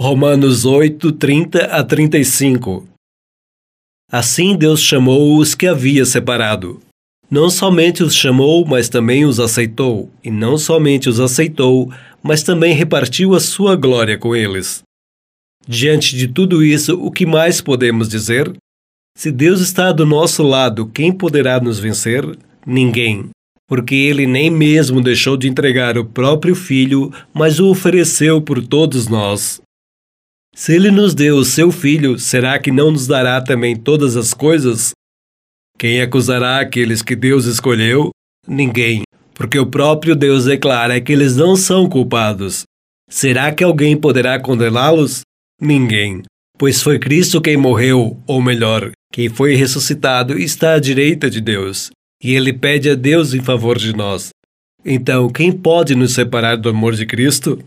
Romanos 8, 30 a 35 Assim Deus chamou os que havia separado. Não somente os chamou, mas também os aceitou. E não somente os aceitou, mas também repartiu a sua glória com eles. Diante de tudo isso, o que mais podemos dizer? Se Deus está do nosso lado, quem poderá nos vencer? Ninguém. Porque ele nem mesmo deixou de entregar o próprio filho, mas o ofereceu por todos nós. Se ele nos deu o seu filho, será que não nos dará também todas as coisas? Quem acusará aqueles que Deus escolheu? Ninguém, porque o próprio Deus declara que eles não são culpados. Será que alguém poderá condená-los? Ninguém, pois foi Cristo quem morreu, ou melhor, quem foi ressuscitado está à direita de Deus, e ele pede a Deus em favor de nós. Então, quem pode nos separar do amor de Cristo?